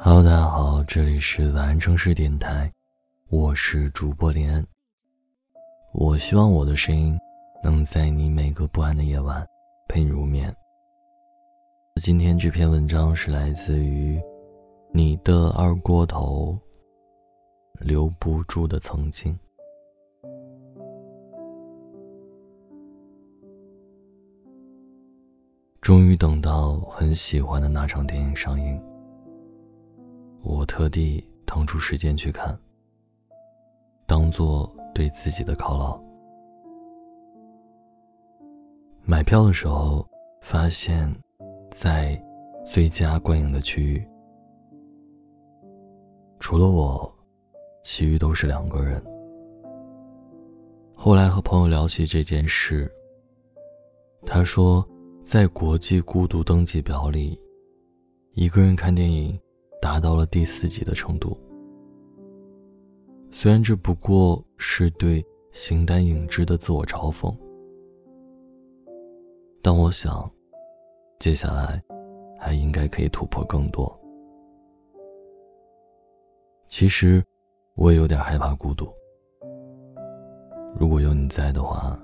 Hello，大家好，这里是晚安城市电台，我是主播林安。我希望我的声音能在你每个不安的夜晚陪你入眠。今天这篇文章是来自于你的二锅头，留不住的曾经。终于等到很喜欢的那场电影上映。我特地腾出时间去看，当做对自己的犒劳。买票的时候，发现，在最佳观影的区域，除了我，其余都是两个人。后来和朋友聊起这件事，他说，在国际孤独登记表里，一个人看电影。达到了第四级的程度。虽然这不过是对形单影只的自我嘲讽，但我想，接下来还应该可以突破更多。其实，我也有点害怕孤独。如果有你在的话，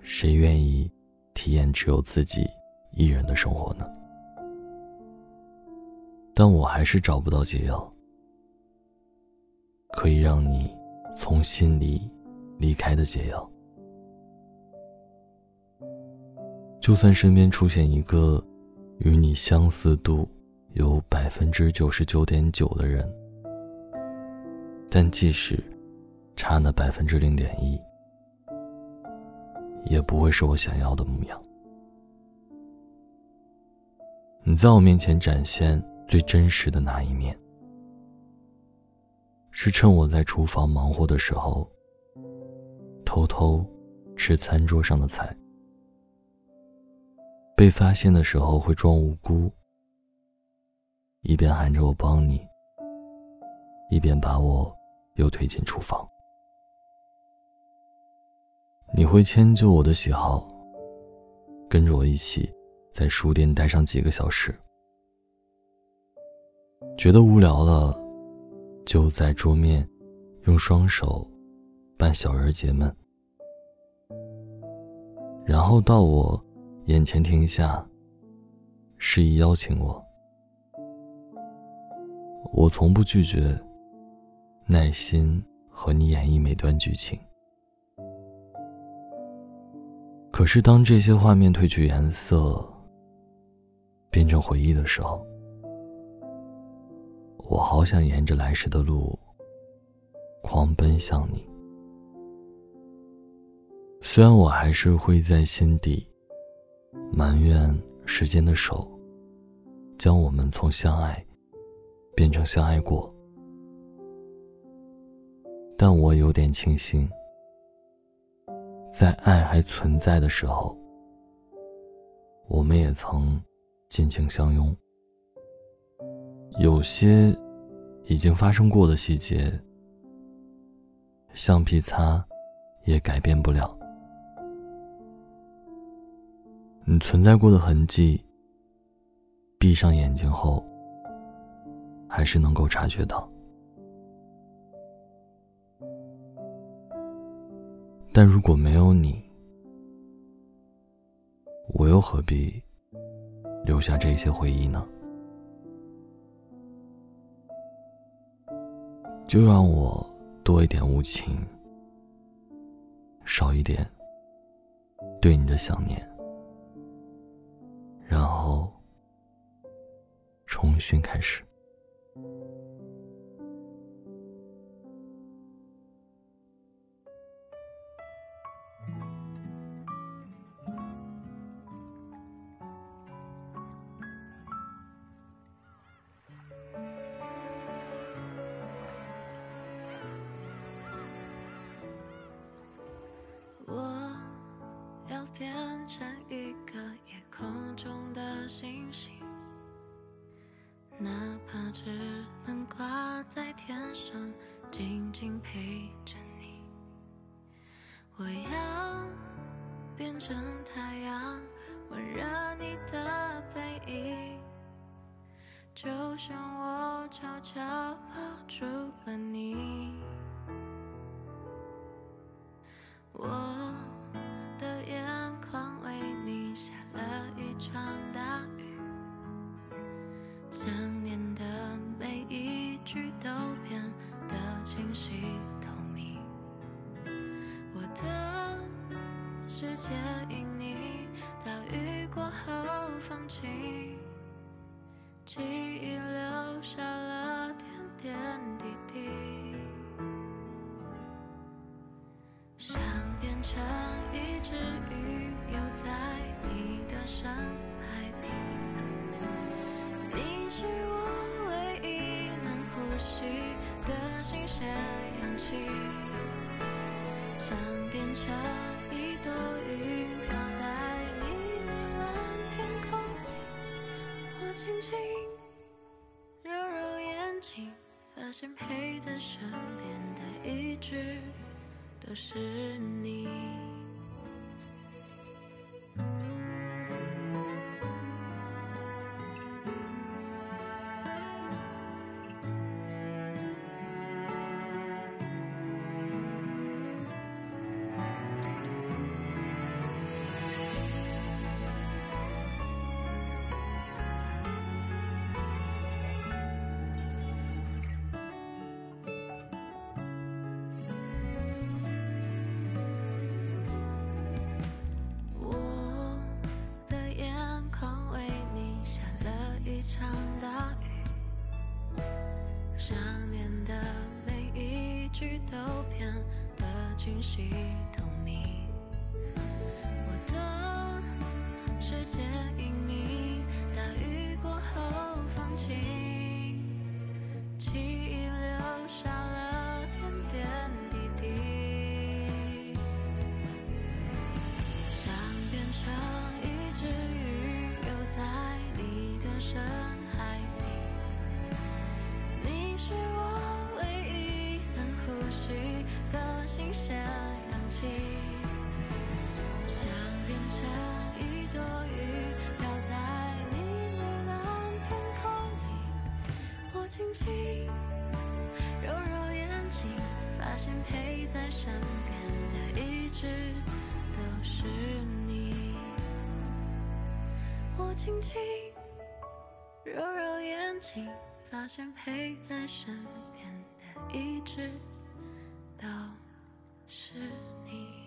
谁愿意体验只有自己一人的生活呢？但我还是找不到解药，可以让你从心里离开的解药。就算身边出现一个与你相似度有百分之九十九点九的人，但即使差那百分之零点一，也不会是我想要的模样。你在我面前展现。最真实的那一面，是趁我在厨房忙活的时候，偷偷吃餐桌上的菜。被发现的时候会装无辜，一边喊着我帮你，一边把我又推进厨房。你会迁就我的喜好，跟着我一起在书店待上几个小时。觉得无聊了，就在桌面用双手扮小人解闷，然后到我眼前停下，示意邀请我。我从不拒绝，耐心和你演绎每段剧情。可是当这些画面褪去颜色，变成回忆的时候，我好想沿着来时的路，狂奔向你。虽然我还是会在心底埋怨时间的手，将我们从相爱变成相爱过，但我有点庆幸，在爱还存在的时候，我们也曾尽情相拥。有些已经发生过的细节，橡皮擦也改变不了。你存在过的痕迹，闭上眼睛后，还是能够察觉到。但如果没有你，我又何必留下这些回忆呢？就让我多一点无情，少一点对你的想念，然后重新开始。我要变成一个夜空中的星星，哪怕只能挂在天上，静静陪着你。我要变成太阳，温热你的背影。就像我悄悄抱住了你。我的眼眶为你下了一场大雨，想念的每一句都变得清晰透明。我的世界因你大雨过后放晴，记忆留下了轻轻揉揉眼睛，发现陪在身边的一直都是你。想念的每一句都变得清晰透明。我的世界因你大雨过后放晴，轻轻揉揉眼睛，发现陪在身边的一直都是你。我轻轻揉揉眼睛，发现陪在身边的一直都是你。